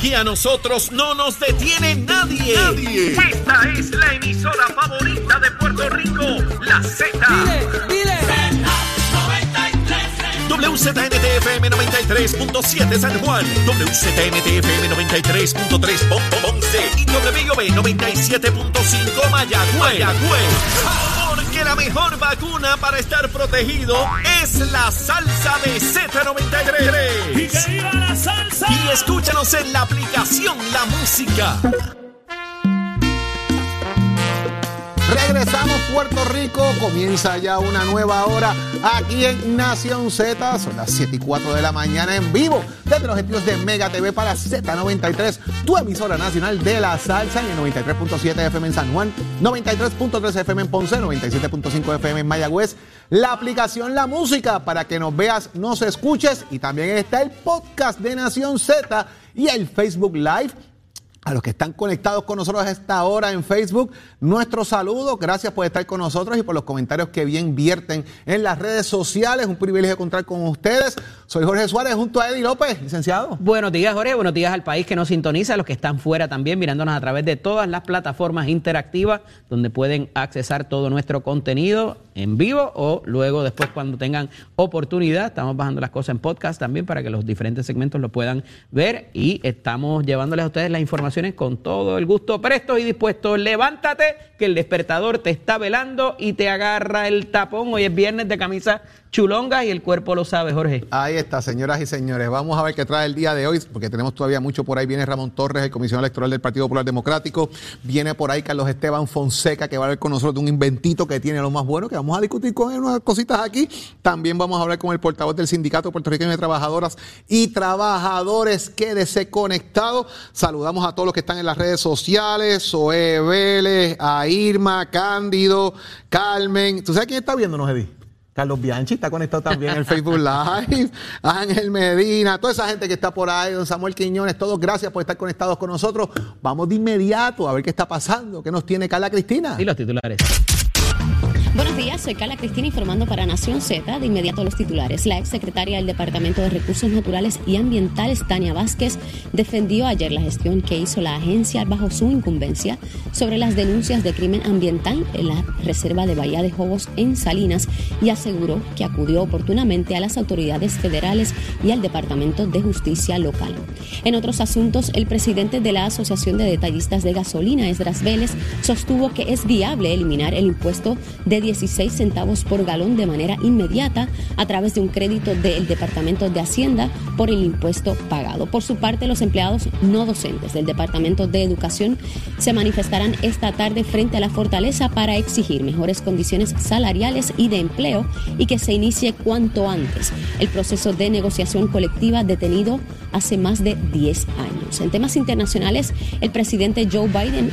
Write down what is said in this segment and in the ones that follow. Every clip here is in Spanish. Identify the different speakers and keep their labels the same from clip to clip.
Speaker 1: Y a nosotros no nos detiene nadie. Nadie. Esta es la emisora favorita de Puerto Rico, la Z. Dile, WZNTFM 93.7 San Juan, WZNTFM 93.3 Ponce y WB 97.5 Mayagüez. Mayagüez que la mejor vacuna para estar protegido es la salsa de Z93.
Speaker 2: ¡Y que viva la salsa!
Speaker 1: Y escúchanos en la aplicación La Música.
Speaker 3: Regresamos Puerto Rico, comienza ya una nueva hora aquí en Nación Z, son las 7 y 4 de la mañana en vivo desde los estudios de Mega TV para Z93, tu emisora nacional de la salsa en el 93.7 FM en San Juan, 93.3 FM en Ponce, 97.5 FM en Mayagüez, la aplicación La Música para que nos veas, nos escuches. Y también está el podcast de Nación Z y el Facebook Live a los que están conectados con nosotros a esta hora en Facebook, nuestro saludo, gracias por estar con nosotros y por los comentarios que bien vierten en las redes sociales. Un privilegio contar con ustedes. Soy Jorge Suárez junto a Eddie López, licenciado.
Speaker 4: Buenos días, Jorge. Buenos días al país que nos sintoniza, a los que están fuera también, mirándonos a través de todas las plataformas interactivas donde pueden accesar todo nuestro contenido en vivo o luego después cuando tengan oportunidad. Estamos bajando las cosas en podcast también para que los diferentes segmentos lo puedan ver y estamos llevándoles a ustedes la información con todo el gusto, presto y dispuesto. Levántate, que el despertador te está velando y te agarra el tapón. Hoy es viernes de camisa chulonga y el cuerpo lo sabe, Jorge.
Speaker 3: Ahí está, señoras y señores. Vamos a ver qué trae el día de hoy, porque tenemos todavía mucho por ahí. Viene Ramón Torres, el comisionado electoral del Partido Popular Democrático. Viene por ahí Carlos Esteban Fonseca, que va a ver con nosotros de un inventito que tiene lo más bueno, que vamos a discutir con él unas cositas aquí. También vamos a hablar con el portavoz del Sindicato Puertorriqueño de Trabajadoras y Trabajadores. Quédese conectado. Saludamos a todos los que están en las redes sociales, Zoe Vélez, a Irma, Cándido, Carmen. ¿Tú sabes quién está viéndonos, Eddie? Carlos Bianchi está conectado también en el Facebook Live, Ángel Medina, toda esa gente que está por ahí, don Samuel Quiñones, todos gracias por estar conectados con nosotros. Vamos de inmediato a ver qué está pasando, qué nos tiene Carla Cristina.
Speaker 4: Y los titulares.
Speaker 5: Buenos días, soy Carla Cristina informando para Nación Z. De inmediato los titulares. La exsecretaria del Departamento de Recursos Naturales y Ambientales, Tania Vázquez, defendió ayer la gestión que hizo la agencia bajo su incumbencia sobre las denuncias de crimen ambiental en la reserva de Bahía de Jobos en Salinas y aseguró que acudió oportunamente a las autoridades federales y al Departamento de Justicia local. En otros asuntos, el presidente de la Asociación de Detallistas de Gasolina, Esdras Vélez, sostuvo que es viable eliminar el impuesto de 16 centavos por galón de manera inmediata a través de un crédito del Departamento de Hacienda por el impuesto pagado. Por su parte, los empleados no docentes del Departamento de Educación se manifestarán esta tarde frente a la fortaleza para exigir mejores condiciones salariales y de empleo y que se inicie cuanto antes el proceso de negociación colectiva detenido hace más de 10 años. En temas internacionales, el presidente Joe Biden,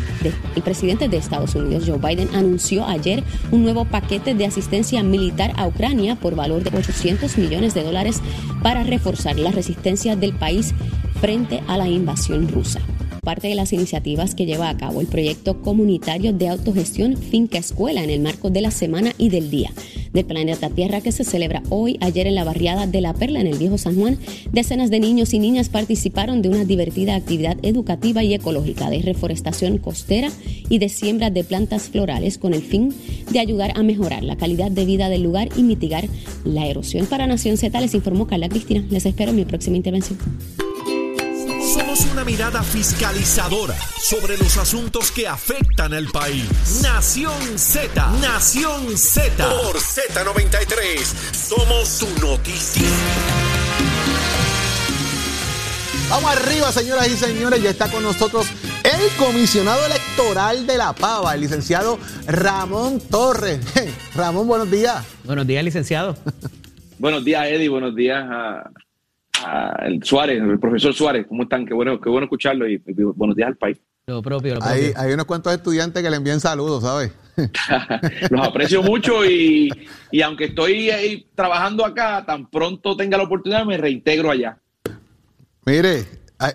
Speaker 5: el presidente de Estados Unidos, Joe Biden, anunció ayer un nuevo paquete de asistencia militar a Ucrania por valor de 800 millones de dólares para reforzar la resistencia del país frente a la invasión rusa parte de las iniciativas que lleva a cabo el proyecto comunitario de autogestión Finca Escuela en el marco de la Semana y del Día del Planeta Tierra que se celebra hoy, ayer en la barriada de La Perla en el Viejo San Juan. Decenas de niños y niñas participaron de una divertida actividad educativa y ecológica de reforestación costera y de siembra de plantas florales con el fin de ayudar a mejorar la calidad de vida del lugar y mitigar la erosión. Para Nación Z les informó Carla Cristina. Les espero en mi próxima intervención.
Speaker 1: Mirada fiscalizadora sobre los asuntos que afectan al país. Nación Z, Nación Z. Por Z93, somos su noticia.
Speaker 3: Vamos arriba, señoras y señores. Ya está con nosotros el comisionado electoral de La Pava, el licenciado Ramón Torres. Ramón, buenos días.
Speaker 4: Buenos días, licenciado.
Speaker 6: buenos días, Eddie. Buenos días a el Suárez, el profesor Suárez, ¿cómo están? Qué bueno, qué bueno escucharlo y, buenos días al país.
Speaker 4: Lo propio, lo
Speaker 3: propio. Hay, unos cuantos estudiantes que le envían saludos, ¿sabes?
Speaker 6: Los aprecio mucho y, aunque estoy ahí trabajando acá, tan pronto tenga la oportunidad me reintegro allá.
Speaker 3: Mire,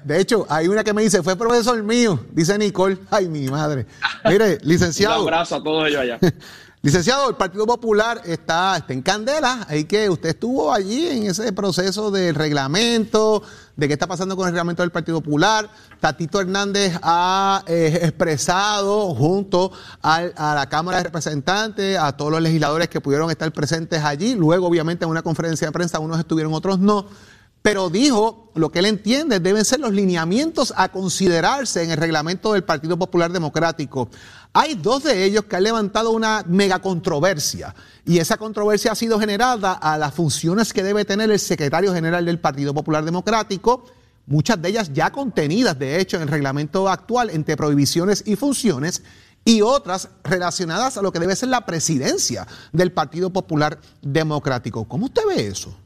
Speaker 3: de hecho, hay una que me dice, fue profesor mío, dice Nicole. Ay, mi madre. Mire, licenciado.
Speaker 6: Un abrazo a todos ellos allá.
Speaker 3: Licenciado, el Partido Popular está, está en candela, ahí que usted estuvo allí en ese proceso del reglamento, de qué está pasando con el reglamento del Partido Popular. Tatito Hernández ha eh, expresado junto a la Cámara de Representantes, a todos los legisladores que pudieron estar presentes allí, luego obviamente en una conferencia de prensa unos estuvieron, otros no pero dijo lo que él entiende deben ser los lineamientos a considerarse en el reglamento del Partido Popular Democrático. Hay dos de ellos que han levantado una mega controversia y esa controversia ha sido generada a las funciones que debe tener el secretario general del Partido Popular Democrático, muchas de ellas ya contenidas de hecho en el reglamento actual entre prohibiciones y funciones y otras relacionadas a lo que debe ser la presidencia del Partido Popular Democrático. ¿Cómo usted ve eso?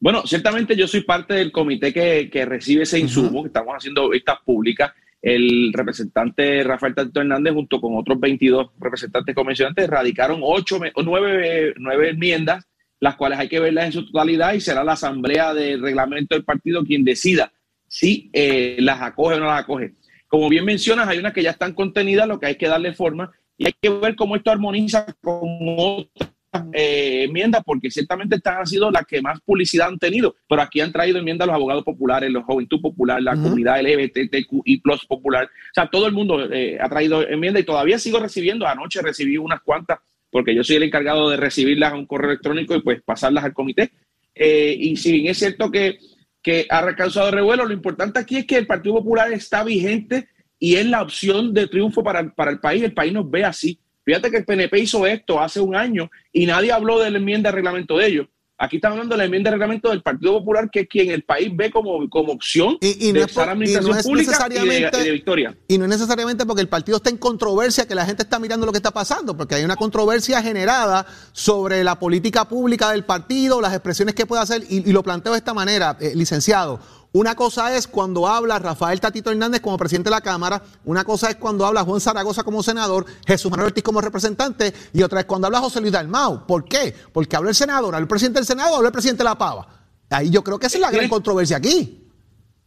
Speaker 6: Bueno, ciertamente yo soy parte del comité que, recibe ese insumo, que estamos haciendo vistas públicas. El representante Rafael Tato Hernández, junto con otros 22 representantes comisionantes, radicaron ocho, nueve, nueve enmiendas, las cuales hay que verlas en su totalidad y será la asamblea de reglamento del partido quien decida si eh, las acoge o no las acoge. Como bien mencionas, hay unas que ya están contenidas, lo que hay que darle forma y hay que ver cómo esto armoniza con otras eh, enmiendas porque ciertamente estas han sido las que más publicidad han tenido, pero aquí han traído enmiendas los abogados populares, los Juventud Popular, la comunidad LGBTQI Plus Popular, o sea, todo el mundo eh, ha traído enmiendas y todavía sigo recibiendo, anoche recibí unas cuantas porque yo soy el encargado de recibirlas a un correo electrónico y pues pasarlas al comité. Eh, y si bien es cierto que, que ha causado revuelo, lo importante aquí es que el Partido Popular está vigente y es la opción de triunfo para, para el país, el país nos ve así. Fíjate que el PNP hizo esto hace un año y nadie habló de la enmienda de reglamento de ellos. Aquí estamos hablando de la enmienda de reglamento del Partido Popular, que es quien el país ve como, como opción
Speaker 3: y,
Speaker 6: de
Speaker 3: estar administración pública
Speaker 6: y de, victoria.
Speaker 3: Y no es necesariamente porque el partido está en controversia, que la gente está mirando lo que está pasando, porque hay una controversia generada sobre la política pública del partido, las expresiones que puede hacer, y, lo planteo de esta manera, eh, licenciado. Una cosa es cuando habla Rafael Tatito Hernández como presidente de la Cámara, una cosa es cuando habla Juan Zaragoza como senador, Jesús Manuel Ortiz como representante, y otra es cuando habla José Luis Dalmau. ¿Por qué? Porque habla el senador, habla el presidente del Senado, habla el presidente de la Pava. Ahí yo creo que esa es la gran controversia aquí.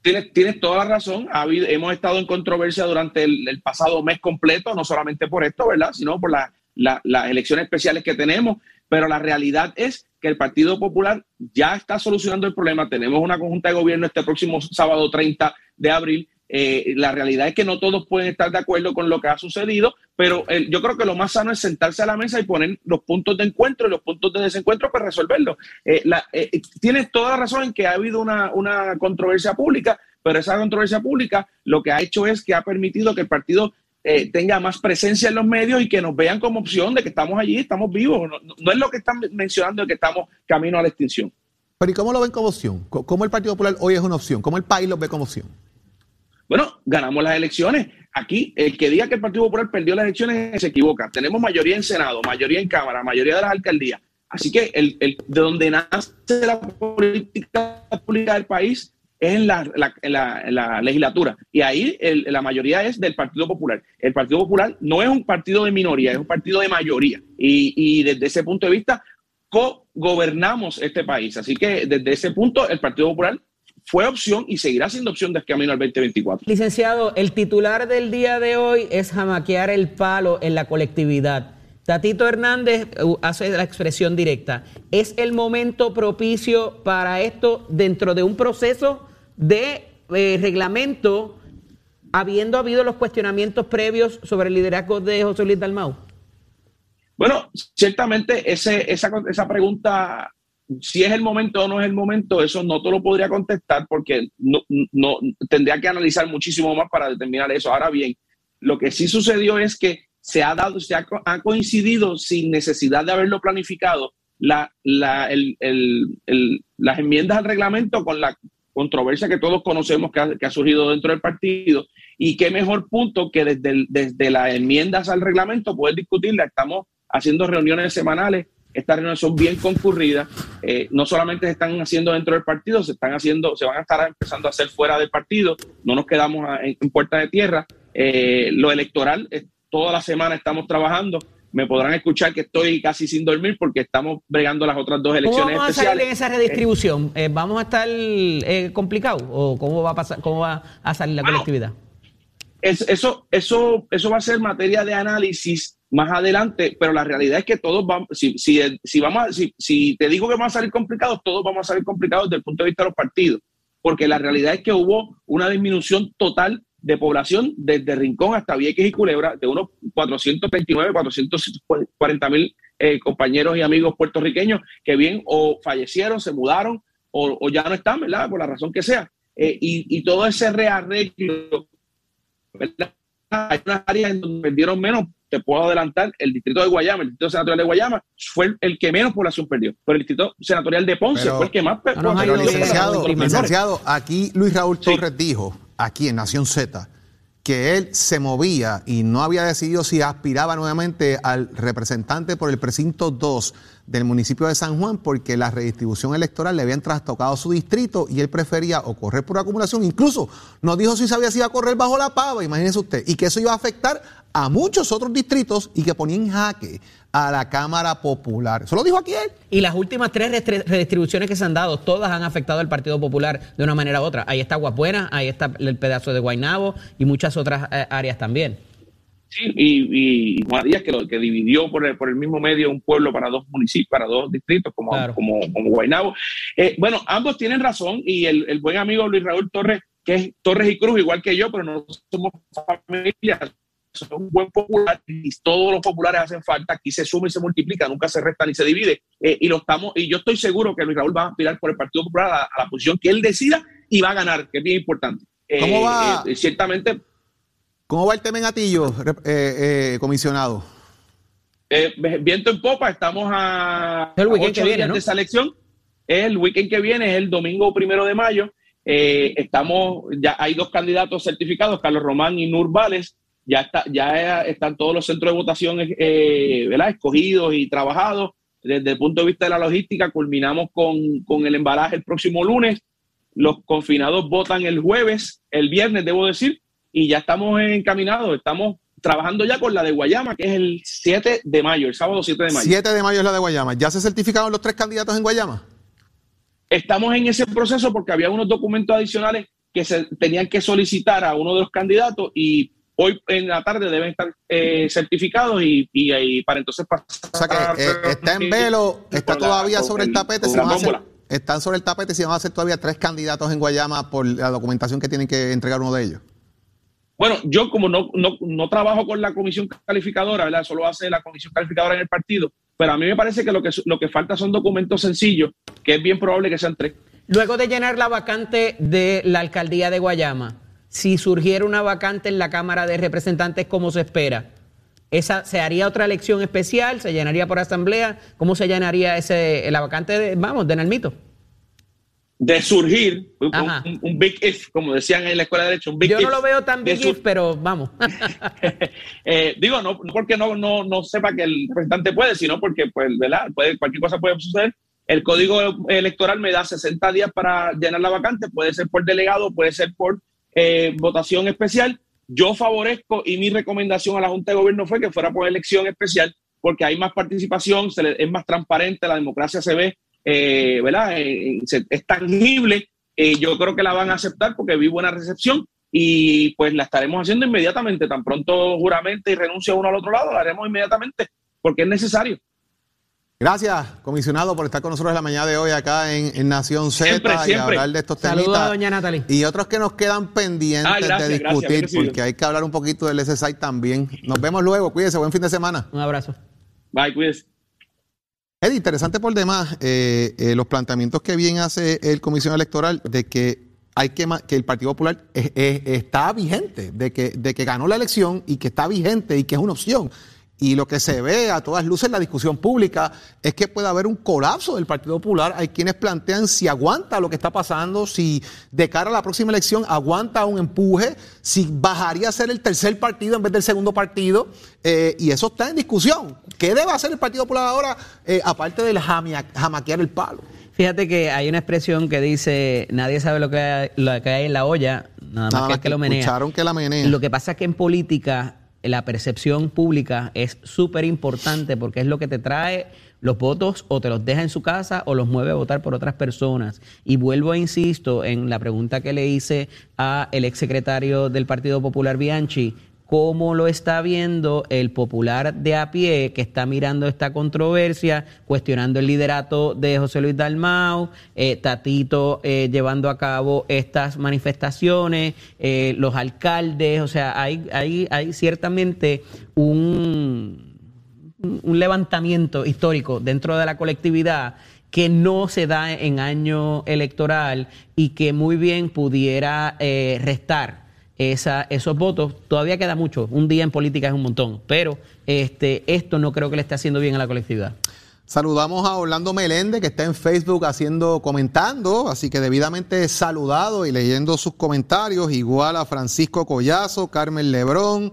Speaker 6: Tienes, toda la razón. hemos estado en controversia durante el, pasado mes completo, no solamente por esto, ¿verdad? Sino por las elecciones especiales que tenemos. Pero la realidad es que el Partido Popular ya está solucionando el problema. Tenemos una conjunta de gobierno este próximo sábado 30 de abril. Eh, la realidad es que no todos pueden estar de acuerdo con lo que ha sucedido, pero eh, yo creo que lo más sano es sentarse a la mesa y poner los puntos de encuentro y los puntos de desencuentro para resolverlo. Eh, tienes toda la razón en que ha habido una, una controversia pública, pero esa controversia pública lo que ha hecho es que ha permitido que el partido eh, tenga más presencia en los medios y que nos vean como opción de que estamos allí, estamos vivos. No, es lo que están mencionando de que estamos camino a la extinción.
Speaker 3: Pero ¿y cómo lo ven como opción? ¿Cómo el Partido Popular hoy es una opción? ¿Cómo el país lo ve como opción?
Speaker 6: Bueno, ganamos las elecciones. Aquí, el que diga que el Partido Popular perdió las elecciones se equivoca. Tenemos mayoría en Senado, mayoría en Cámara, mayoría de las alcaldías. Así que el, el, de donde nace la política pública del país es en la, legislatura. Y ahí la mayoría es del Partido Popular. El Partido Popular no es un partido de minoría, es un partido de mayoría. Y, desde ese punto de vista, co-gobernamos este país. Así que desde ese punto, el Partido Popular fue opción y seguirá siendo opción de camino al 2024.
Speaker 4: Licenciado, el titular del día de hoy es jamaquear el palo en la colectividad. Tatito Hernández uh, hace la expresión directa. ¿Es el momento propicio para esto dentro de un proceso de eh, reglamento, habiendo habido los cuestionamientos previos sobre el liderazgo de José Luis Dalmau?
Speaker 6: Bueno, ciertamente ese, esa, esa pregunta, si es el momento o no es el momento, eso no te lo podría contestar porque no, no tendría que analizar muchísimo más para determinar eso. Ahora bien, lo que sí sucedió es que se ha dado, se ha, coincidido sin necesidad de haberlo planificado la, la, el, el, las enmiendas al reglamento con la controversia que todos conocemos que ha, surgido dentro del partido. Y qué mejor punto que desde, desde las enmiendas al reglamento poder discutirla. Estamos haciendo reuniones semanales. Estas reuniones son bien concurridas. Eh, no solamente se están haciendo dentro del partido, se están haciendo, se van a estar empezando a hacer fuera del partido. No nos quedamos en, puerta de tierra. Eh, lo electoral, toda la semana estamos trabajando me podrán escuchar que estoy casi sin dormir porque estamos bregando las otras dos elecciones
Speaker 4: ¿Cómo
Speaker 6: vamos a
Speaker 4: salir en esa redistribución? Eh, ¿Vamos a estar eh, complicado o cómo va a pasar, cómo va a salir la colectividad?
Speaker 6: eso, eso, eso va a ser materia de análisis más adelante, pero la realidad es que todos vamos, si, si, si vamos si, si, te digo que van a salir complicados, todos vamos a salir complicados desde el punto de vista de los partidos, porque la realidad es que hubo una disminución total de población desde Rincón hasta Vieques y Culebra, de unos 439, 440 mil eh, compañeros y amigos puertorriqueños que bien o fallecieron, se mudaron o, ya no están, ¿verdad? Por la razón que sea. Eh, y, y, todo ese rearreglo, ¿verdad? Hay unas áreas en donde perdieron menos, te puedo adelantar, el distrito de Guayama, el distrito senatorial de Guayama fue el, que menos población perdió, pero el distrito senatorial de Ponce fue el que más perdió.
Speaker 3: pero, licenciado, licenciado, aquí Luis Raúl Torres dijo, aquí en Nación Z, que él se movía y no había decidido si aspiraba nuevamente al representante por el precinto 2 del municipio de San Juan porque la redistribución electoral le habían trastocado su distrito y él prefería o correr por acumulación, incluso no dijo si sabía si iba a correr bajo la pava, imagínese usted, y que eso iba a afectar a muchos otros distritos y que ponía en jaque a la Cámara Popular. Eso lo dijo aquí él.
Speaker 4: Y las últimas tres redistribuciones que se han dado, todas han afectado al Partido Popular de una manera u otra. Ahí está Guapuena, ahí está el pedazo de Guainabo y muchas otras eh, áreas también.
Speaker 6: Sí, y, y que, lo, que dividió por el, por el mismo medio un pueblo para dos municipios, para dos distritos, como, como, como Guaynabo. Eh, bueno, ambos tienen razón y el, el buen amigo Luis Raúl Torres, que es Torres y Cruz, igual que yo, pero no somos familias, un buen popular y todos los populares hacen falta, aquí se suma y se multiplica, nunca se resta ni se divide. Eh, y lo estamos, y yo estoy seguro que Luis Raúl va a aspirar por el Partido Popular a, la posición que él decida y va a ganar, que es bien importante.
Speaker 3: ¿Cómo va?
Speaker 6: Eh, ciertamente.
Speaker 3: ¿Cómo va el tema en Atillo, eh, comisionado?
Speaker 6: viento en popa, estamos a,
Speaker 4: el weekend que viene,
Speaker 6: de esa elección. El weekend que viene es el domingo primero de mayo. estamos, ya hay dos candidatos certificados, Carlos Román y Nur Vales ya, está, ya están todos los centros de votación eh, escogidos y trabajados. Desde el punto de vista de la logística, culminamos con, el embalaje el próximo lunes. Los confinados votan el jueves, el viernes, debo decir, y ya estamos encaminados. Estamos trabajando ya con la de Guayama, que es el 7 de mayo, el sábado 7 de mayo.
Speaker 3: 7 de mayo es la de Guayama. ¿Ya se certificaron los tres candidatos en Guayama?
Speaker 6: Estamos en ese proceso porque había unos documentos adicionales que se tenían que solicitar a uno de los candidatos y hoy en la tarde deben estar eh, certificados y, y, para entonces pasar.
Speaker 3: O sea que eh, está en velo, está todavía sobre el, tapete. están sobre el tapete si van a ser todavía tres candidatos en Guayama por la documentación que tienen que entregar uno de ellos.
Speaker 6: Bueno, yo como no, no, no trabajo con la comisión calificadora, ¿verdad? Solo hace la comisión calificadora en el partido, pero a mí me parece que lo que, lo que falta son documentos sencillos, que es bien probable que sean tres.
Speaker 4: Luego de llenar la vacante de la alcaldía de Guayama, si surgiera una vacante en la Cámara de Representantes como se espera? ¿Esa, ¿Se haría otra elección especial? ¿Se llenaría por asamblea? ¿Cómo se llenaría ese, la vacante, de, vamos, de Nalmito?
Speaker 6: De surgir, un, big if, como decían en la Escuela de Derecho, un big
Speaker 4: Yo no lo veo tan big if, pero vamos.
Speaker 6: Eh, digo, no, porque no, no, no sepa que el representante puede, sino porque, pues, ¿verdad? Puede, cualquier cosa puede suceder. El código electoral me da 60 días para llenar la vacante, puede ser por delegado, puede ser por eh, votación especial. Yo favorezco y mi recomendación a la Junta de Gobierno fue que fuera por elección especial porque hay más participación, se es más transparente, la democracia se ve, eh, ¿verdad? Eh, es tangible. yo creo que la van a aceptar porque vi buena recepción y pues la estaremos haciendo inmediatamente. Tan pronto juramente y renuncia uno al otro lado, la haremos inmediatamente porque es necesario.
Speaker 3: Gracias, comisionado, por estar con nosotros en la mañana de hoy acá en, Nación Z y hablar de estos temas.
Speaker 4: Saludos a doña Natalie.
Speaker 3: Y otros que nos quedan pendientes ah, de discutir, porque hay que hablar un poquito del SSI también. Nos vemos luego, cuídese, buen fin de semana.
Speaker 4: Un abrazo.
Speaker 6: Bye, cuídese.
Speaker 3: Es interesante por demás eh, eh, los planteamientos que bien hace el Comisión Electoral de que hay que que el Partido Popular está vigente, de que, de que ganó la elección y que está vigente y que es una opción. Y lo que se ve a todas luces en la discusión pública es que puede haber un colapso del Partido Popular. Hay quienes plantean si aguanta lo que está pasando, si de cara a la próxima elección aguanta un empuje, si bajaría a ser el tercer partido en vez del segundo partido. Eh, y eso está en discusión. ¿Qué debe hacer el Partido Popular ahora, eh, aparte del jamaquear el palo?
Speaker 4: Fíjate que hay una expresión que dice, nadie sabe lo que hay, lo que hay en la olla, nada más que el que lo menea.
Speaker 3: Escucharon que la menea.
Speaker 4: Lo que pasa es que en política la percepción pública es súper importante porque es lo que te trae los votos o te los deja en su casa o los mueve a votar por otras personas. Y vuelvo e insisto en la pregunta que le hice a el exsecretario del Partido Popular Bianchi, cómo lo está viendo el popular de a pie que está mirando esta controversia, cuestionando el liderato de José Luis Dalmau, eh, Tatito eh, llevando a cabo estas manifestaciones, eh, los alcaldes, o sea, hay, hay, hay ciertamente un, un levantamiento histórico dentro de la colectividad que no se da en año electoral y que muy bien pudiera restar esos votos. Todavía queda mucho. Un día en política es un montón. Pero este, esto no creo que le esté haciendo bien a la colectividad.
Speaker 3: Saludamos a Orlando Meléndez, que está en Facebook haciendo, comentando, así que debidamente saludado y leyendo sus comentarios, igual a Francisco Collazo, Carmen Lebrón,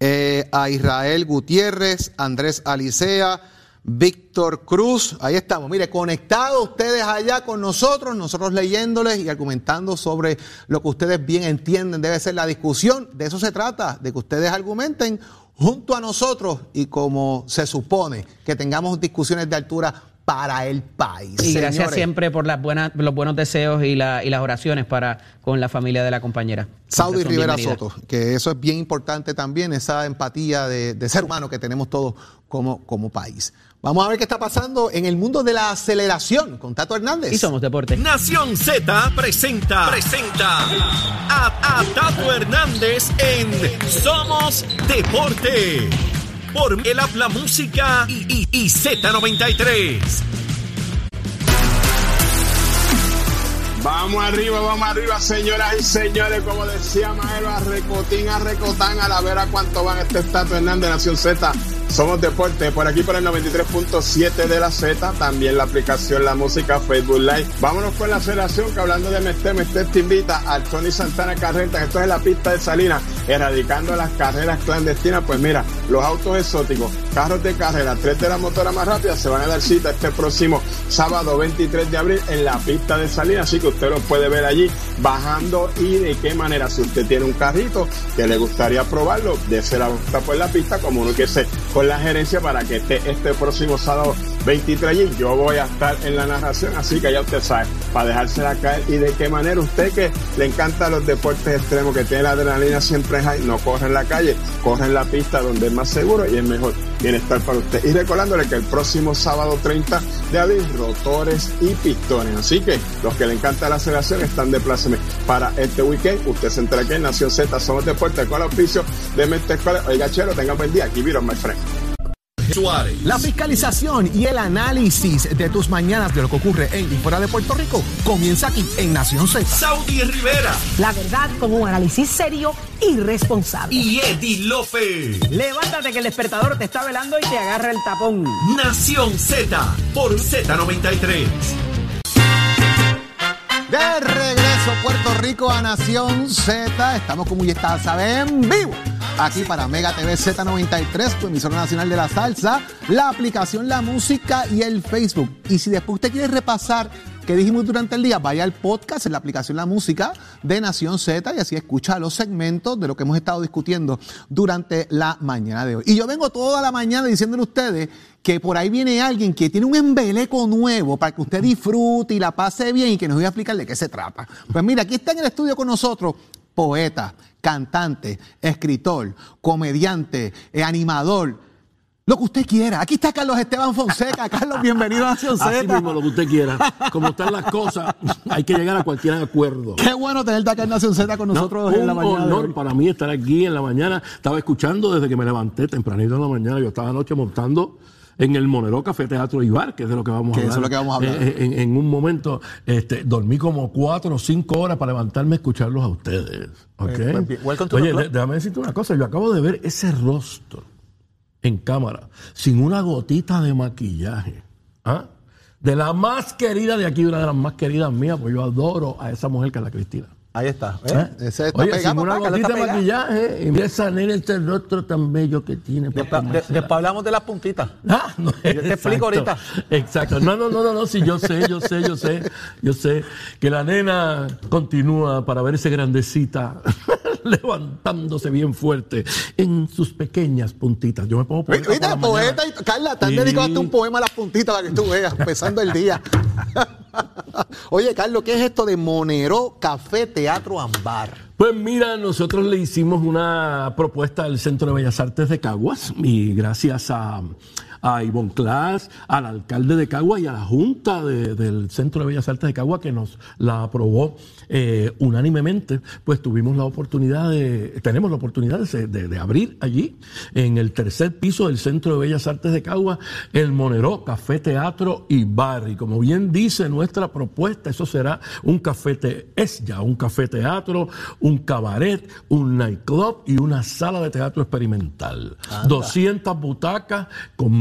Speaker 3: eh, a Israel Gutiérrez, Andrés Alicea, Víctor Cruz, ahí estamos, mire, conectados ustedes allá con nosotros, nosotros leyéndoles y argumentando sobre lo que ustedes bien entienden debe ser la discusión, de eso se trata, de que ustedes argumenten junto a nosotros y como se supone que tengamos discusiones de altura para el país.
Speaker 4: Y gracias siempre por las buenas, los buenos deseos y, la, y las oraciones para con la familia de la compañera.
Speaker 3: Saudi Rivera Soto, que eso es bien importante también, esa empatía de, de ser humano que tenemos todos como, como país. Vamos a ver qué está pasando en el mundo de la aceleración con Tato Hernández.
Speaker 4: Y somos deporte.
Speaker 1: Nación Z presenta, presenta a, Tato Hernández en Somos Deporte. Por el habla música y, y Z93.
Speaker 2: Vamos arriba, vamos arriba, señoras y señores. Como decía Maelo, a recotín, a recotán, a la vera cuánto van este Tato Hernández, Nación Z somos Deporte, por aquí por el 93.7 de la Z, también la aplicación La Música, Facebook Live. Vámonos con la federación que hablando de Mestre, Mestre te invita al Tony Santana Carreta, esto es la pista de Salinas, erradicando las carreras clandestinas. Pues mira, los autos exóticos, carros de carrera, tres de la motora más rápida, se van a dar cita este próximo sábado 23 de abril en la pista de Salinas, así que usted lo puede ver allí bajando y de qué manera, si usted tiene un carrito que le gustaría probarlo, de ser la por la pista como uno que se con la gerencia para que esté este próximo sábado 23 y yo voy a estar en la narración, así que ya usted sabe, para dejársela caer y de qué manera usted que le encanta los deportes extremos, que tiene la adrenalina siempre high, no corre en la calle, corre en la pista donde es más seguro y es mejor bienestar para usted. Y recordándole que el próximo sábado 30 de abril, rotores y pistones. Así que los que le encanta la aceleración están de pláceme para este weekend. Usted se entera aquí en Nación Z, somos deportes con el oficio de Mente Escuela. Oiga, chero, tengan buen día. Aquí vieron, my friend.
Speaker 3: La fiscalización y el análisis de tus mañanas de lo que ocurre en y fuera de Puerto Rico comienza aquí en Nación Z.
Speaker 1: Saudi Rivera.
Speaker 7: La verdad con un análisis serio y responsable.
Speaker 1: Y Eddie Lofe.
Speaker 4: Levántate que el despertador te está velando y te agarra el tapón.
Speaker 1: Nación Z por Z93.
Speaker 3: De regreso Puerto Rico a Nación Z. Estamos como ya está, saben, vivo aquí para Mega TV Z93, tu emisora nacional de la salsa, la aplicación La Música y el Facebook. Y si después usted quiere repasar qué dijimos durante el día, vaya al podcast en la aplicación La Música de Nación Z y así escucha los segmentos de lo que hemos estado discutiendo durante la mañana de hoy. Y yo vengo toda la mañana diciéndole a ustedes que por ahí viene alguien que tiene un embeleco nuevo para que usted disfrute y la pase bien y que nos voy a explicar de qué se trata. Pues mira, aquí está en el estudio con nosotros poeta, cantante, escritor, comediante, eh, animador. Lo que usted quiera. Aquí está Carlos Esteban Fonseca. Carlos, bienvenido a Nación Z.
Speaker 8: Así mismo, lo que usted quiera. Como están las cosas, hay que llegar a cualquier acuerdo.
Speaker 3: Qué bueno tenerte acá en Nación Z con nosotros en la mañana.
Speaker 8: Un honor para mí estar aquí en la mañana. Estaba escuchando desde que me levanté tempranito en la mañana. Yo estaba anoche montando en el Monero Café Teatro y Bar, que es de lo que vamos a hablar.
Speaker 3: es lo que vamos a hablar.
Speaker 8: Eh, en, un momento este, dormí como cuatro o cinco horas para levantarme a escucharlos a ustedes. ¿okay? Pues, Oye, déjame decirte una cosa. Yo acabo de ver ese rostro en cámara, sin una gotita de maquillaje. ¿ah? De la más querida de aquí, una de las más queridas mías, pues yo adoro a esa mujer que es la Cristina.
Speaker 3: Ahí está.
Speaker 8: ¿Eh? Ese está Oye, sin una gotita de maquillaje y esa nena este rostro tan bello que tiene.
Speaker 3: Después, hablamos de las puntitas.
Speaker 8: Ah, no,
Speaker 3: Yo te explico ahorita.
Speaker 8: Exacto. No, no, no, no, no, sí, yo sé, yo sé, yo sé, yo sé que la nena continúa para verse grandecita, levantándose bien fuerte en sus pequeñas puntitas. Yo me pongo
Speaker 3: poeta. Mira, poeta y Carla, te han dedicado hasta un poema a las puntitas para que tú veas, empezando el día. Oye, Carlos, ¿qué es esto de Monero Café Teatro Ambar?
Speaker 8: Pues mira, nosotros le hicimos una propuesta al Centro de Bellas Artes de Caguas y gracias a a Ivonne Class, al alcalde de Cagua y a la Junta del Centro de Bellas Artes de Cagua que nos la aprobó eh, unánimemente, pues tuvimos la oportunidad de, tenemos la oportunidad de, abrir allí, en el tercer piso del Centro de Bellas Artes de Cagua, el Monero Café Teatro y Bar. Y como bien dice nuestra propuesta, eso será un café, es ya un café teatro, un cabaret, un nightclub y una sala de teatro experimental. 200 butacas con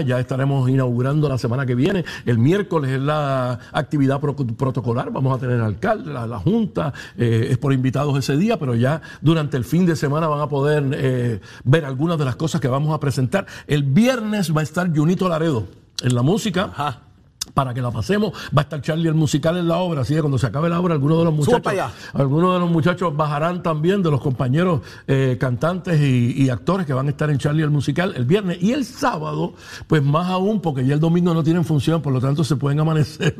Speaker 8: ya estaremos inaugurando la semana que viene. El miércoles es la actividad protocolar, vamos a tener alcalde, la, junta, eh, es por invitados ese día, pero ya durante el fin de semana van a poder eh, ver algunas de las cosas que vamos a presentar. El viernes va a estar Junito Laredo en la música. Ajá para que la pasemos. Va a estar Charlie el musical en la obra, así que cuando se acabe la obra, algunos de los muchachos, algunos de los muchachos bajarán también de los compañeros eh, cantantes y, actores que van a estar en Charlie el musical el viernes y el sábado, pues más aún, porque ya el domingo no tienen función, por lo tanto se pueden amanecer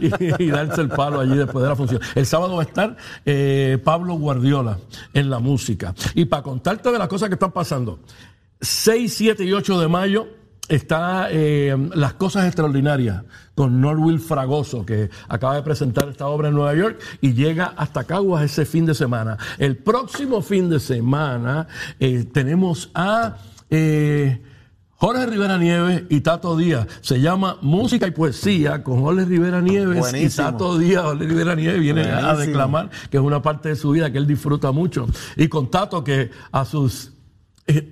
Speaker 8: y, darse el palo allí después de la función. El sábado va a estar eh, Pablo Guardiola en la música. Y para contarte de las cosas que están pasando, 6, 7 y 8 de mayo está eh, Las Cosas Extraordinarias con Norwil Fragoso, que acaba de presentar esta obra en Nueva York y llega hasta Caguas ese fin de semana. El próximo fin de semana eh, tenemos a... Eh, Jorge Rivera Nieves y Tato Díaz. Se llama Música y Poesía con Jorge Rivera Nieves y Tato Díaz. Jorge Rivera Nieves viene a declamar, que es una parte de su vida que él disfruta mucho. Y con Tato, que a sus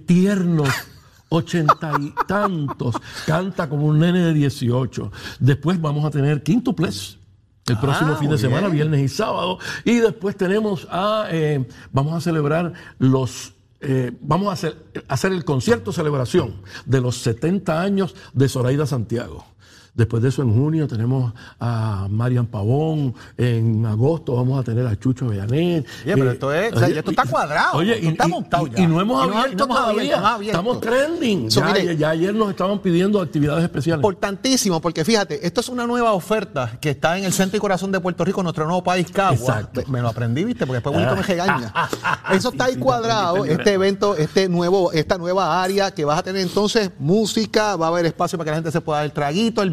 Speaker 8: tiernos ochenta y tantos, canta como un nene de 18. Después vamos a tener quintuples el ah, próximo fin de semana, viernes y sábado. Y después tenemos a, eh, vamos a celebrar los eh, vamos a hacer, hacer, el concierto celebración de los 70 años de Zoraida Santiago. Después de eso, en junio tenemos a Marian Pavón. En agosto vamos a tener a Chucho Bellanet.
Speaker 3: Oye, pero esto, es, esto está cuadrado.
Speaker 8: Oye, y,
Speaker 3: está
Speaker 8: montado ya. Y, no hemos abierto todavía. Estamos trending. ya, ayer nos estaban pidiendo actividades especiales.
Speaker 3: Importantísimo, porque fíjate, esto es una nueva oferta que está en el centro y corazón de Puerto Rico, nuestro nuevo país, Cagua. Exacto. Me lo aprendí, ¿viste? Porque después bonito me regaña. Eso está ahí cuadrado, este evento, este nuevo, esta nueva área que vas a tener entonces música, va a haber espacio para que la gente se pueda dar el traguito, el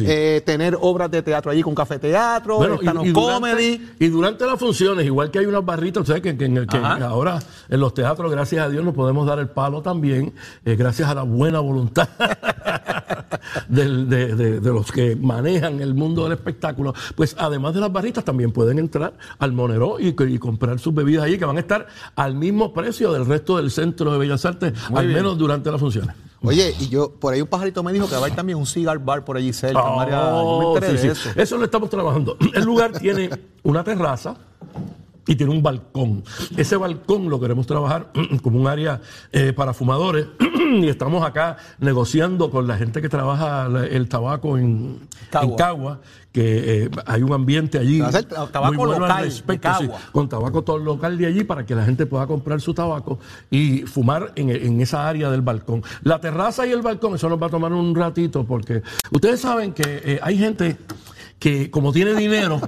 Speaker 3: eh, tener obras de teatro allí con café teatro, y, comedy.
Speaker 8: y durante las funciones, igual que hay unas barritas, ¿sabes? Que, en el que ahora en los teatros, gracias a Dios, nos podemos dar el palo también, eh, gracias a la buena voluntad de, los que manejan el mundo del espectáculo. Pues además de las barritas, también pueden entrar al Monero y, comprar sus bebidas allí, que van a estar al mismo precio del resto del centro de Bellas Artes, al menos durante las funciones.
Speaker 3: Oye, y yo, por ahí un pajarito me dijo que va a haber también un cigar bar por allí cerca.
Speaker 8: Oh, eso. Eso lo estamos trabajando. El lugar tiene una terraza y tiene un balcón. Ese balcón lo queremos trabajar como un área eh, para fumadores y estamos acá negociando con la gente que trabaja el tabaco en Cagua, que eh, hay un ambiente allí
Speaker 3: muy bueno local respecto,
Speaker 8: con tabaco todo local de allí para que la gente pueda comprar su tabaco y fumar en, esa área del balcón. La terraza y el balcón, eso nos va a tomar un ratito porque ustedes saben que eh, hay gente que como tiene dinero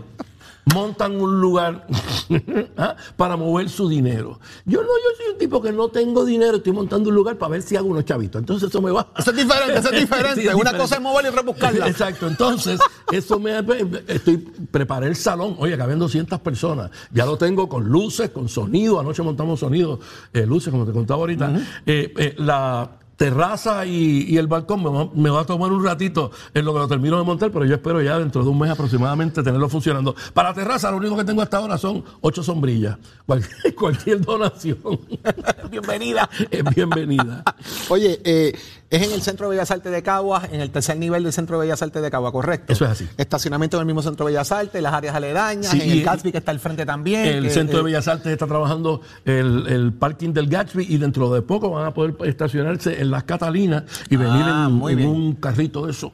Speaker 8: montan un lugar ¿ah? para mover su dinero. Yo no, yo soy un tipo que no tengo dinero, estoy montando un lugar para ver si hago unos chavitos. Entonces eso me va.
Speaker 3: Eso es diferente, eso es diferente. Una cosa es mover y rebuscarla.
Speaker 8: Exacto. Entonces, eso me estoy preparé el salón. Oye, caben 200 personas. Ya lo tengo con luces, con sonido. Anoche montamos sonido, eh, luces, como te contaba ahorita. Eh, eh, la terraza y, el balcón me va, a tomar un ratito en lo que lo termino de montar, pero yo espero ya dentro de un mes aproximadamente tenerlo funcionando. Para terraza lo único que tengo hasta ahora son ocho sombrillas. Cualquier, donación.
Speaker 3: bienvenida.
Speaker 8: Es bienvenida.
Speaker 3: Oye, eh, es en el Centro de Bellas Artes de Caguas, en el tercer nivel del Centro de Bellas Artes de Caguas, ¿correcto?
Speaker 8: Eso es así.
Speaker 3: Estacionamiento en el mismo Centro de Bellas Artes, las áreas aledañas, en el Gatsby que está al frente también.
Speaker 8: El Centro de Bellas Artes está trabajando el, parking del Gatsby y dentro de poco van a poder estacionarse en las Catalinas y venir ah, en, un carrito de eso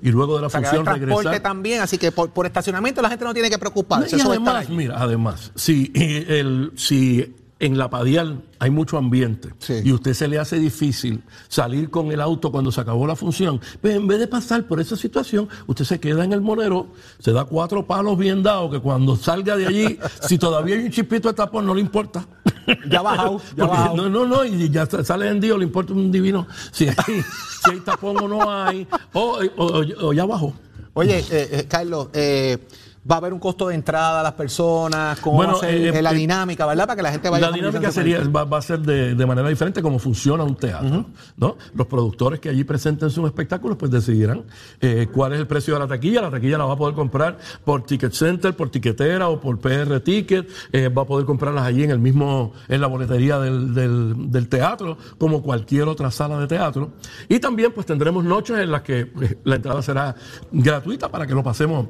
Speaker 8: y luego de la función
Speaker 3: que transporte también, así que por, estacionamiento la gente no tiene que preocuparse.
Speaker 8: Y además, mira, además, si, el, si en la Padial hay mucho ambiente y usted se le hace difícil salir con el auto cuando se acabó la función, pues en vez de pasar por esa situación, usted se queda en el monero, se da cuatro palos bien dados que cuando salga de allí, si todavía hay un chispito de tapón, no le importa.
Speaker 3: Ya bajado, ya
Speaker 8: bajado. No, no, no, y ya sale en Dios, le importa un divino si hay, si hay tapón o no hay, o, ya bajó.
Speaker 3: Oye, eh, eh, Carlos, eh, va a haber un costo de entrada a las personas, cómo va a ser eh, eh, la dinámica, ¿verdad? Para que la gente vaya
Speaker 8: La dinámica sería, va, a ser de, manera diferente como funciona un teatro, ¿no? Los productores que allí presenten sus espectáculos pues decidirán eh, cuál es el precio de la taquilla. La taquilla la va a poder comprar por Ticket Center, por Tiquetera o por PR Ticket. va a poder comprarlas allí en el mismo, en la boletería del, del, teatro, como cualquier otra sala de teatro. Y también pues tendremos noches en las que la entrada será gratuita para que lo pasemos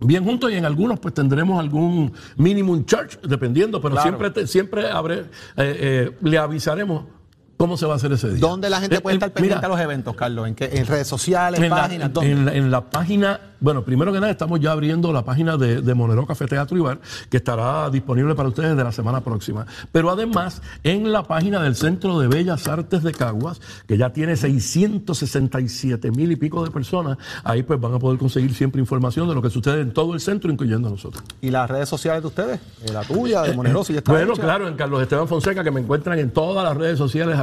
Speaker 8: bien juntos y en algunos pues tendremos algún minimum charge, dependiendo, pero siempre, siempre habré, eh, eh, le avisaremos ¿Cómo se va a hacer ese día?
Speaker 3: ¿Dónde la gente eh, puede estar pendiente a los eventos, Carlos? ¿En, qué, en redes sociales,
Speaker 8: en
Speaker 3: páginas?
Speaker 8: La, en, la, página, bueno, primero que nada estamos ya abriendo la página de, de, Monero Café Teatro y Bar, que estará disponible para ustedes de la semana próxima. Pero además, en la página del Centro de Bellas Artes de Caguas, que ya tiene 667 mil y pico de personas, ahí pues van a poder conseguir siempre información de lo que sucede en todo el centro, incluyendo a nosotros.
Speaker 3: ¿Y las redes sociales de ustedes? ¿La tuya, de Monero, si ya está
Speaker 8: Bueno, claro, en Carlos Esteban Fonseca, que me encuentran en todas las redes sociales,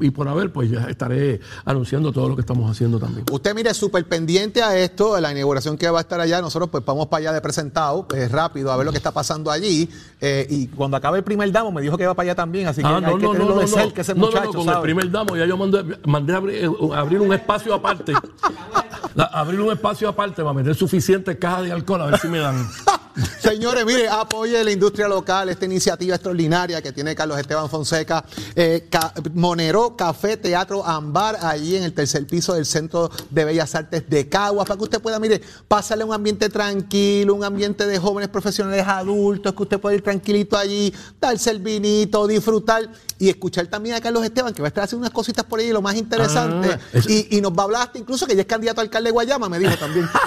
Speaker 8: y, por haber, pues ya estaré anunciando todo lo que estamos haciendo también.
Speaker 3: Usted mire, súper pendiente a esto, de la inauguración que va a estar allá. Nosotros pues vamos para allá de presentado, pues, rápido, a ver lo que está pasando allí. Eh, y cuando acabe el primer damo, me dijo que iba para allá también, así que
Speaker 8: ah, hay que tenerlo de cerca, ese muchacho. con el primer damo ya yo mandé, mandé abrir, eh, abrir un espacio aparte. abrir un espacio aparte para meter suficiente caja de alcohol, a ver si me dan.
Speaker 3: Señores, mire, apoye la industria local, esta iniciativa extraordinaria que tiene Carlos Esteban Fonseca. Eh, Monero Café Teatro Ambar, allí en el tercer piso del Centro de Bellas Artes de Caguas, para que usted pueda, mire, pasarle un ambiente tranquilo, un ambiente de jóvenes profesionales adultos, que usted pueda ir tranquilito allí, darse el vinito, disfrutar y escuchar también a Carlos Esteban, que va a estar haciendo unas cositas por ahí, lo más interesante. Ah, y, nos va a hablar hasta incluso que ya es candidato a alcalde de Guayama, me dijo también.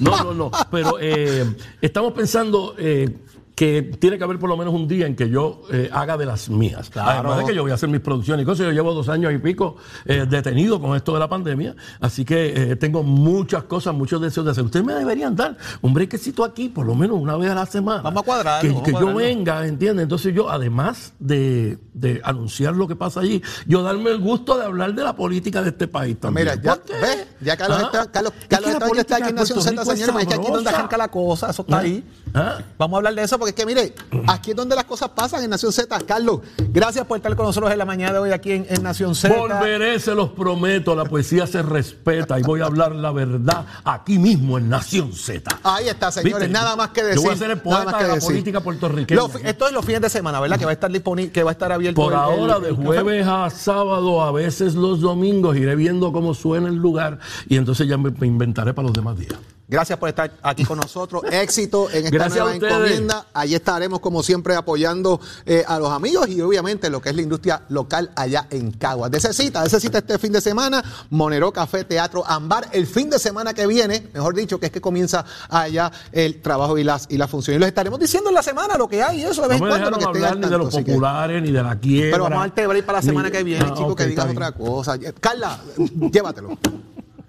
Speaker 8: no, no, no, pero eh, estamos pensando eh, que tiene que haber por lo menos un día en que yo eh, haga de las mías. Además de que yo voy a hacer mis producciones y cosas. Yo llevo dos años y pico eh, detenido con esto de la pandemia, así que eh, tengo muchas cosas, muchos deseos de hacer. Ustedes me deberían dar un brequecito aquí, por lo menos una vez a la semana.
Speaker 3: Vamos a cuadrar.
Speaker 8: Que, yo venga, ¿entiendes? Entonces yo, además de, anunciar lo que pasa allí, yo darme el gusto de hablar de la política de este país también.
Speaker 3: Mira, ya, ¿ves? Ya Carlos, ¿Ah? está, Carlos, Carlos está, está, aquí en Nación Z, señores, es que aquí donde arranca la cosa, eso está ¿Ah? ahí. ¿Ah? Vamos a hablar de eso porque es que, mire, aquí es donde las cosas pasan en Nación Z. Carlos, gracias por estar con nosotros en la mañana de hoy aquí en, Nación Z.
Speaker 8: Volveré, se los prometo. La poesía se respeta y voy a hablar la verdad aquí mismo en Nación Z.
Speaker 3: Ahí está, señores. Nada más que decir. Yo
Speaker 8: voy a ser el poeta de la política puertorriqueña.
Speaker 3: esto es los fines de semana, ¿verdad? Que va a estar disponible, que va a estar abierto.
Speaker 8: Por ahora, de jueves a sábado, a veces los domingos, iré viendo cómo suena el lugar y entonces ya me inventaré para los demás días.
Speaker 3: Gracias por estar aquí con nosotros. Éxito en esta nueva encomienda. Allí estaremos, como siempre, apoyando eh, a los amigos y obviamente lo que es la industria local allá en Caguas. Necesita, necesita este fin de semana Monero Café Teatro Ambar. El fin de semana que viene, mejor dicho, que es que comienza allá el trabajo y las y la función. Y los estaremos diciendo en la semana lo que hay y eso de
Speaker 8: vez en cuando. No hablar ni de los populares, ni de la quiebra.
Speaker 3: Pero vamos a darte para la semana que viene, ah, chicos, que digas otra cosa. Carla, llévatelo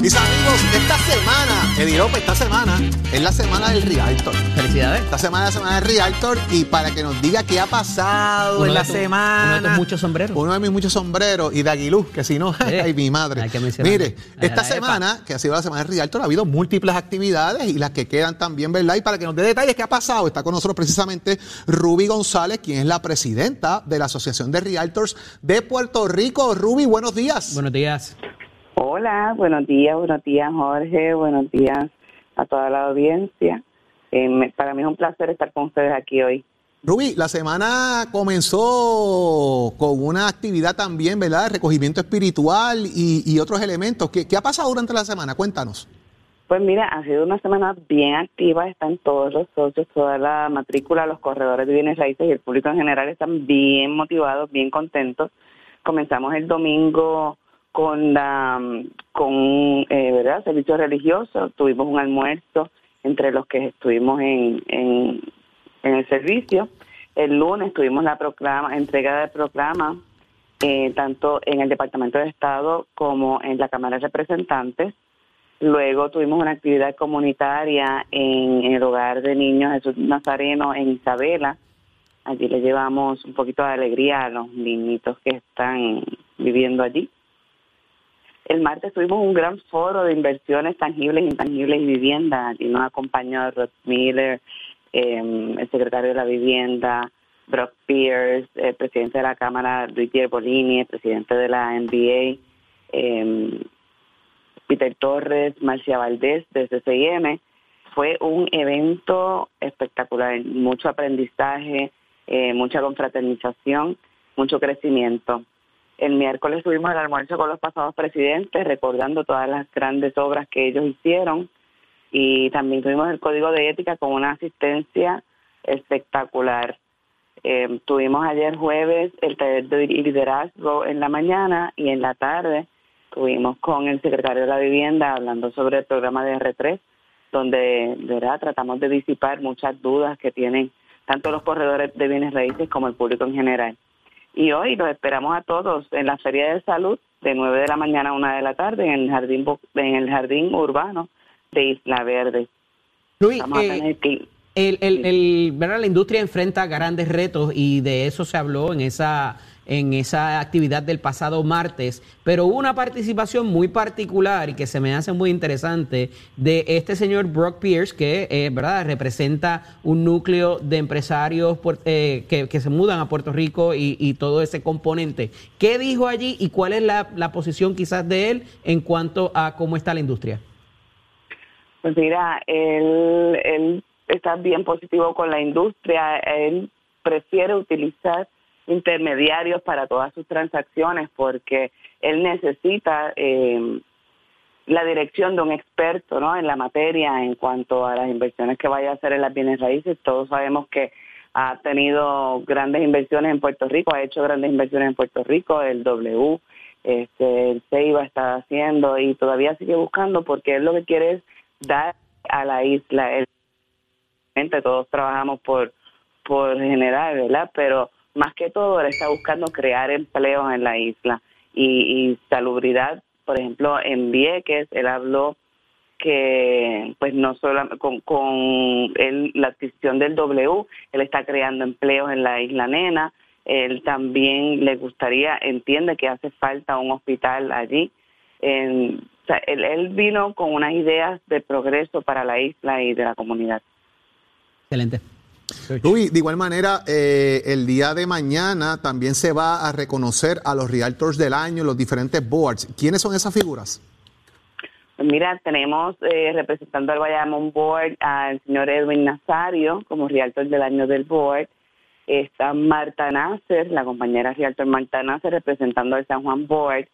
Speaker 3: Mis amigos, esta semana, Edirope, esta semana es la semana del Realtor.
Speaker 4: Felicidades.
Speaker 3: Esta semana es la semana del Realtor y para que nos diga qué ha pasado en la semana.
Speaker 4: Uno de tus muchos sombreros.
Speaker 3: Uno de mis muchos sombreros y de Aguiluz, que si no, ay, mi madre. Mire, esta semana, que ha sido la semana del Realtor, ha habido múltiples actividades y las que quedan también, ¿verdad? Y para que nos dé detalles qué ha pasado, está con nosotros precisamente Ruby González, quien es la presidenta de la Asociación de Realtors de Puerto Rico. Ruby, buenos días.
Speaker 4: Buenos días.
Speaker 9: Hola, buenos días, buenos días Jorge, buenos días a toda la audiencia. Eh, para mí es un placer estar con ustedes aquí hoy.
Speaker 3: Ruby, la semana comenzó con una actividad también, ¿verdad? De recogimiento espiritual y, otros elementos. ¿Qué, ha pasado durante la semana? Cuéntanos.
Speaker 9: Pues mira, ha sido una semana bien activa, están todos los socios, toda la matrícula, los corredores de bienes raíces y el público en general están bien motivados, bien contentos. Comenzamos el domingo con la con eh, verdad servicio religioso, tuvimos un almuerzo entre los que estuvimos en, en, el servicio. El lunes tuvimos la proclama, entrega de proclama eh, tanto en el Departamento de Estado como en la Cámara de Representantes. Luego tuvimos una actividad comunitaria en, el hogar de niños Jesús Nazareno en Isabela. Allí le llevamos un poquito de alegría a los niñitos que están viviendo allí. El martes tuvimos un gran foro de inversiones tangibles, intangibles y vivienda. Allí nos acompañó Rod Miller, em, el secretario de la Vivienda, Brock Pierce, el presidente de la Cámara, Luigi Erbolini, el presidente de la NBA, eh, Peter Torres, Marcia Valdés desde CIM. Fue un evento espectacular, mucho aprendizaje, eh, mucha confraternización, mucho crecimiento. El miércoles tuvimos el almuerzo con los pasados presidentes, recordando todas las grandes obras que ellos hicieron. Y también tuvimos el código de ética con una asistencia espectacular. Eh, tuvimos ayer jueves el taller de liderazgo en la mañana y en la tarde Estuvimos con el secretario de la Vivienda hablando sobre el programa de R3, donde tratamos de disipar muchas dudas que tienen tanto los corredores de bienes raíces como el público en general. Y hoy los esperamos a todos en la Feria de Salud de 9 de la mañana a 1 de la tarde en el jardín, en el jardín urbano de Isla Verde.
Speaker 4: Luis, eh, el, el, el, la industria enfrenta grandes retos y de eso se habló en esa en esa actividad del pasado martes, pero hubo una participación muy particular y que se me hace muy interesante de este señor Brock Pierce, que eh, ¿verdad? representa un núcleo de empresarios eh, que, se mudan a Puerto Rico y, todo ese componente. ¿Qué dijo allí y cuál es la, posición quizás de él en cuanto a cómo está la industria?
Speaker 9: Pues mira, él, él está bien positivo con la industria, él prefiere utilizar intermediarios para todas sus transacciones porque él necesita eh, la dirección de un experto ¿no? en la materia en cuanto a las inversiones que vaya a hacer en las bienes raíces. Todos sabemos que ha tenido grandes inversiones en Puerto Rico, ha hecho grandes inversiones en Puerto Rico, el W, este, el CEIBA está haciendo y todavía sigue buscando porque él lo que quiere es dar a la isla. Él, todos trabajamos por, por general, ¿verdad? Pero más que todo él está buscando crear empleos en la isla y, salubridad, por ejemplo, en Vieques, él habló que pues no solo con, con la adquisición del W, él está creando empleos en la isla Nena, él también le gustaría, entiende que hace falta un hospital allí. él, él vino con unas ideas de progreso para la isla y de la comunidad.
Speaker 4: Excelente.
Speaker 3: Luis, de igual manera, eh, el día de mañana también se va a reconocer a los Realtors del año, los diferentes boards. ¿Quiénes son esas figuras?
Speaker 9: Pues mira, tenemos eh, representando al Bayamón Board al señor Edwin Nazario como Realtor del año del board. Está Marta Nasser, la compañera Realtor Marta Nasser, representando al San Juan Board.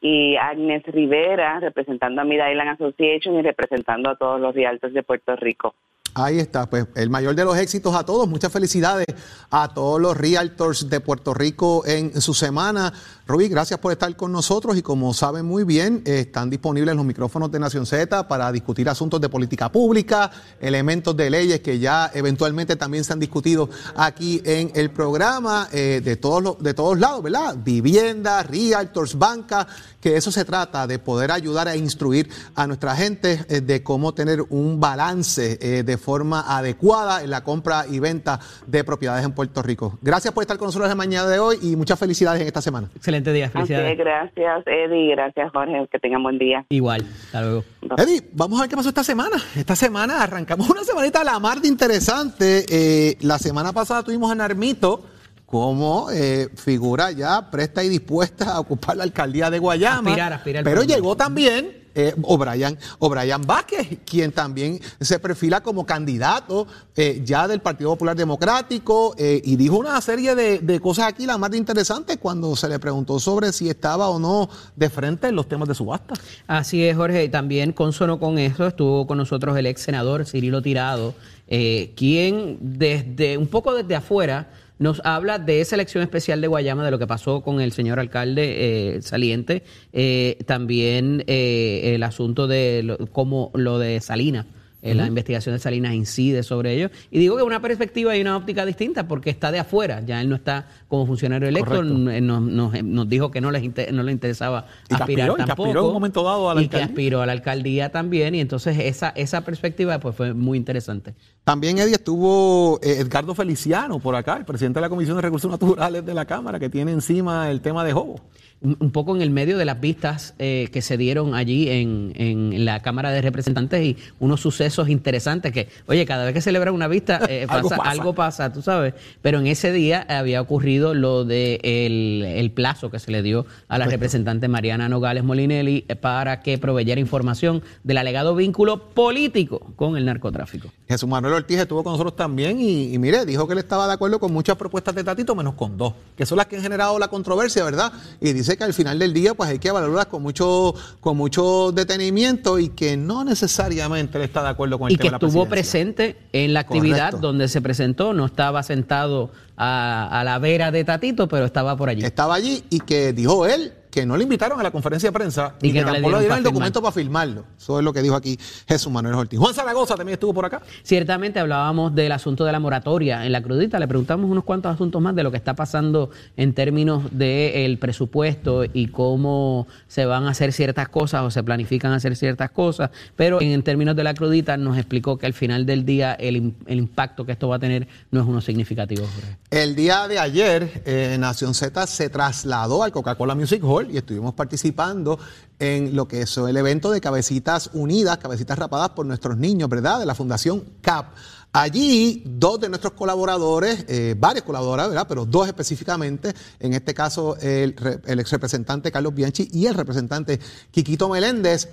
Speaker 9: Y Agnes Rivera, representando a Mid Island Association y representando a todos los Realtors de Puerto Rico.
Speaker 3: Ahí está, pues el mayor de los éxitos a todos. Muchas felicidades a todos los realtors de Puerto Rico en su semana. Rubí, gracias por estar con nosotros y como saben muy bien, están disponibles los micrófonos de Nación Z para discutir asuntos de política pública, elementos de leyes que ya eventualmente también se han discutido aquí en el programa eh, de, todos los, de todos lados, ¿verdad? Vivienda, realtors, banca, que eso se trata, de poder ayudar a instruir a nuestra gente eh, de cómo tener un balance eh, de forma adecuada en la compra y venta de propiedades en Puerto Rico. Gracias por estar con nosotros la mañana de hoy y muchas felicidades en esta semana.
Speaker 4: Excelente día, felicidades.
Speaker 9: gracias, Eddie, gracias, Jorge, que tengan buen día.
Speaker 4: Igual, hasta luego.
Speaker 3: Eddie, vamos a ver qué pasó esta semana. Esta semana arrancamos una semanita a la mar de interesante. Eh, la semana pasada tuvimos a Narmito como eh, figura ya presta y dispuesta a ocupar la alcaldía de Guayama. pero llegó también eh, o, Brian, o Brian Vázquez, quien también se perfila como candidato eh, ya del Partido Popular Democrático eh, y dijo una serie de, de, cosas aquí, las más interesantes, cuando se le preguntó sobre si estaba o no de frente en los temas de subasta.
Speaker 4: Así es, Jorge, y también consono con eso estuvo con nosotros el ex senador Cirilo Tirado, quien desde un poco desde afuera nos habla de esa elección especial de Guayama, de lo que pasó con el señor alcalde eh, saliente, eh, también eh, el asunto de lo, como lo de Salinas eh, la investigación de Salinas incide sobre ello. Y digo que una perspectiva y una óptica distinta porque está de afuera. Ya él no está como funcionario electo. Nos, dijo que no, les no le interesaba aspirar tampoco. Y que aspiró
Speaker 3: en un momento dado a la
Speaker 4: y que aspiró a la alcaldía también. Y entonces esa, esa perspectiva pues fue muy interesante.
Speaker 3: También, Eddie, estuvo eh, Edgardo Feliciano por acá, el presidente de la Comisión de Recursos Naturales de la Cámara, que tiene encima el tema de Jobo
Speaker 4: un poco en el medio de las vistas eh, que se dieron allí en, en, la Cámara de Representantes y unos sucesos interesantes que, oye, cada vez que celebran una vista eh, pasa, algo, pasa. tú sabes. Pero en ese día había ocurrido lo de el, plazo que se le dio a la representante Mariana Nogales Molinelli eh, para que proveyera información del alegado vínculo político con el narcotráfico.
Speaker 3: Jesús Manuel Ortiz estuvo con nosotros también y, y mire, dijo que él estaba de acuerdo con muchas propuestas de Tatito, menos con dos, que son las que han generado la controversia, ¿verdad? Y dice que al final del día pues hay que evaluarlas con mucho, con mucho detenimiento y que no necesariamente él está de acuerdo con el
Speaker 4: y que estuvo presente en la actividad donde se presentó, no estaba sentado a, a la vera de Tatito, pero estaba por allí.
Speaker 3: Estaba allí y que dijo él que no le invitaron a la conferencia de prensa y, que, tampoco le dieron el documento para firmarlo. Eso es lo que dijo aquí Jesús Manuel Ortiz. Juan Zaragoza también estuvo por acá.
Speaker 4: Ciertamente hablábamos del asunto de la moratoria en la crudita. Le preguntamos unos cuantos asuntos más de lo que está pasando en términos del presupuesto y cómo se van a hacer ciertas cosas o se planifican hacer ciertas cosas. Pero en términos de la crudita nos explicó que al final del día el, impacto que esto va a tener no es uno significativo.
Speaker 3: El día de ayer, eh, Nación Z se trasladó al Coca-Cola Music Hall y estuvimos participando en lo que es el evento de Cabecitas Unidas, Cabecitas Rapadas por nuestros niños, ¿verdad? De la Fundación CAP. Allí, dos de nuestros colaboradores, eh, varios colaboradores, ¿verdad? Pero dos específicamente, en este caso el, el ex representante Carlos Bianchi y el representante Quiquito Meléndez,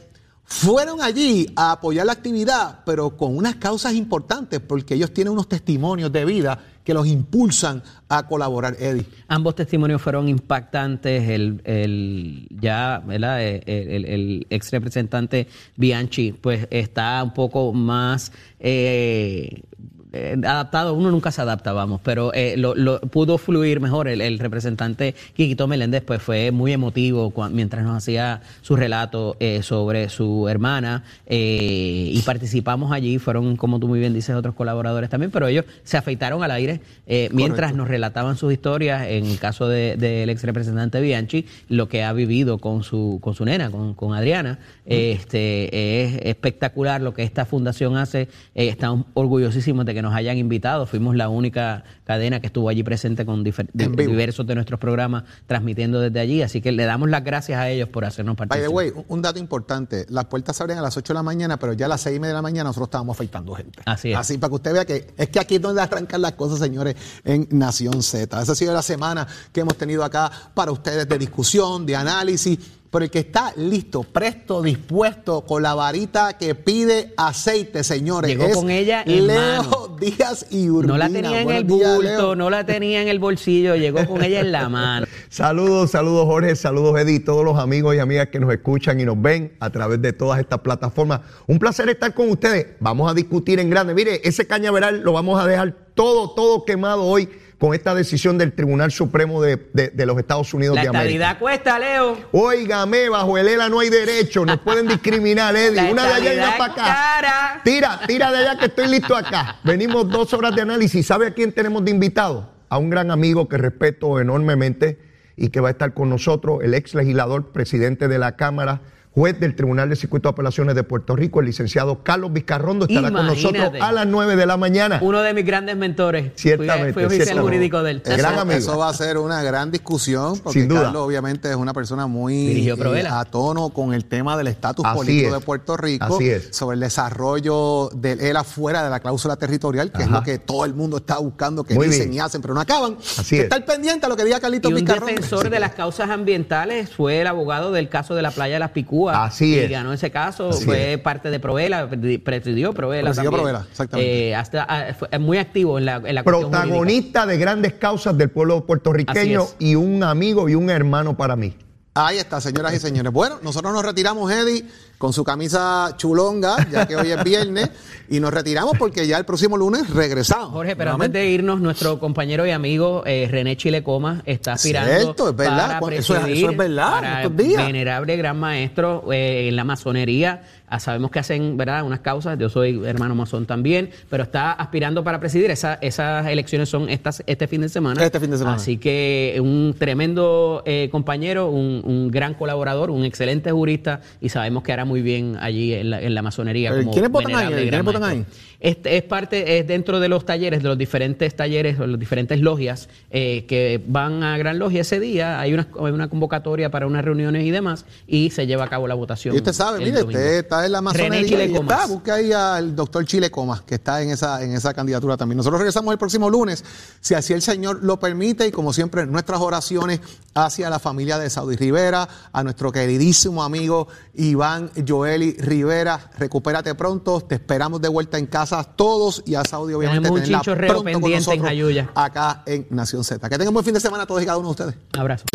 Speaker 3: fueron allí a apoyar la actividad, pero con unas causas importantes, porque ellos tienen unos testimonios de vida que los impulsan a colaborar, Eddie.
Speaker 4: Ambos testimonios fueron impactantes. El, el ya, ¿verdad? Eh, el, el, ex representante Bianchi, pues está un poco más eh, eh, adaptado, uno nunca se adapta, vamos, pero eh, lo, pudo fluir mejor. El, representante Quiquito Meléndez pues fue muy emotivo mientras nos hacía su relato eh, sobre su hermana y participamos allí, fueron, como tú muy bien dices, otros colaboradores también, pero ellos se afeitaron al aire mientras nos relataban sus historias, en el caso del de, ex representante Bianchi, lo que ha vivido con su, con su nena, con, Adriana. Este, es espectacular lo que esta fundación hace, estamos orgullosísimos de que nos hayan invitado. Fuimos la única cadena que estuvo allí presente con diversos de nuestros programas transmitiendo desde allí. Así que le damos las gracias a ellos por hacernos participar.
Speaker 3: By the way, un dato importante. Las puertas se abren a las 8 de la mañana, pero ya a las 6 y media de la mañana nosotros estábamos afeitando gente.
Speaker 4: Así es.
Speaker 3: Así para que usted vea que es que aquí es donde arrancan las cosas, señores, en Nación Z. Esa ha sido la semana que hemos tenido acá para ustedes de discusión, de análisis pero el que está listo, presto, dispuesto, con la varita que pide aceite, señores.
Speaker 4: Llegó con ella
Speaker 3: en Leo Díaz y Urbina.
Speaker 4: No la tenía en el bulto, no la tenía en el bolsillo, llegó con ella en la mano.
Speaker 10: saludos, saludos Jorge, saludos Eddie, todos los amigos y amigas que nos escuchan y nos ven a través de todas estas plataformas. Un placer estar con ustedes. Vamos a discutir en grande. Mire, ese cañaveral lo vamos a dejar todo, todo quemado hoy con esta decisión del Tribunal Supremo de, los Estados Unidos de América.
Speaker 4: La cuesta, Leo.
Speaker 10: Óigame, bajo el ELA no hay derecho, nos pueden discriminar, Eddie. Una de allá y una para acá. Tira, tira de allá que estoy listo acá. Venimos dos horas de análisis. ¿Sabe a quién tenemos de invitado? A un gran amigo que respeto enormemente y que va a estar con nosotros, el ex legislador, presidente de la Cámara juez del Tribunal de Circuito de Apelaciones de Puerto Rico, el licenciado Carlos Vizcarrondo, estará con nosotros a las 9 de la mañana.
Speaker 4: Uno de mis grandes mentores.
Speaker 10: Ciertamente.
Speaker 4: Fui, oficial jurídico del
Speaker 3: gran Eso va a ser una gran discusión, porque Sin duda. Carlos obviamente es una persona muy eh, a tono con el tema del estatus político de Puerto Rico,
Speaker 10: Así es.
Speaker 3: sobre el desarrollo de él afuera de la cláusula territorial, que es lo que todo el mundo está buscando que dicen y hacen, pero no acaban.
Speaker 10: Así es.
Speaker 3: Estar pendiente a lo que diga Carlitos
Speaker 4: y
Speaker 3: un
Speaker 4: defensor de las causas ambientales fue el abogado del caso de la playa de las Picúas Cuba. Así es. Y ganó ese caso, fue parte de Provela, presidió Provela. Presidió Provela, exactamente. Eh, hasta, ah, fue muy activo en la, en la
Speaker 10: Protagonista de grandes causas del pueblo puertorriqueño y un amigo y un hermano para mí.
Speaker 3: Ahí está, señoras y señores. Bueno, nosotros nos retiramos, Eddie, con su camisa chulonga, ya que hoy es viernes, y nos retiramos porque ya el próximo lunes regresamos.
Speaker 4: Jorge, pero antes de irnos, nuestro compañero y amigo eh, René Chilecoma está aspirando Cierto, es verdad. Para eso, es, eso, es, verdad. estos días. Venerable gran maestro eh, en la masonería sabemos que hacen ¿verdad? unas causas, yo soy hermano masón también, pero está aspirando para presidir. Esa, esas elecciones son estas, este fin de semana.
Speaker 3: Este fin de semana.
Speaker 4: Así que un tremendo eh, compañero, un, gran colaborador, un excelente jurista y sabemos que hará muy bien allí en la, en la masonería.
Speaker 3: ¿Quiénes votan ahí? ¿Quiénes votan ahí?
Speaker 4: Este es parte, es dentro de los talleres, de los diferentes talleres, de las diferentes logias eh, que van a Gran Logia ese día. Hay una, hay una convocatoria para unas reuniones y demás y se lleva a cabo la votación.
Speaker 3: Y usted sabe, mire, usted está en la masonería y está, busque ahí al doctor Chile Comas, que está en esa, en esa candidatura también. Nosotros regresamos el próximo lunes, si así el Señor lo permite, y como siempre, nuestras oraciones hacia la familia de Saudi Rivera, a nuestro queridísimo amigo Iván Joeli Rivera. Recupérate pronto, te esperamos de vuelta en casa todos y a Saudi, obviamente,
Speaker 4: tenerla pronto pendiente con nosotros
Speaker 3: en acá en Nación Z. Que tengan buen fin de semana todos y cada uno de ustedes.
Speaker 4: Abrazo.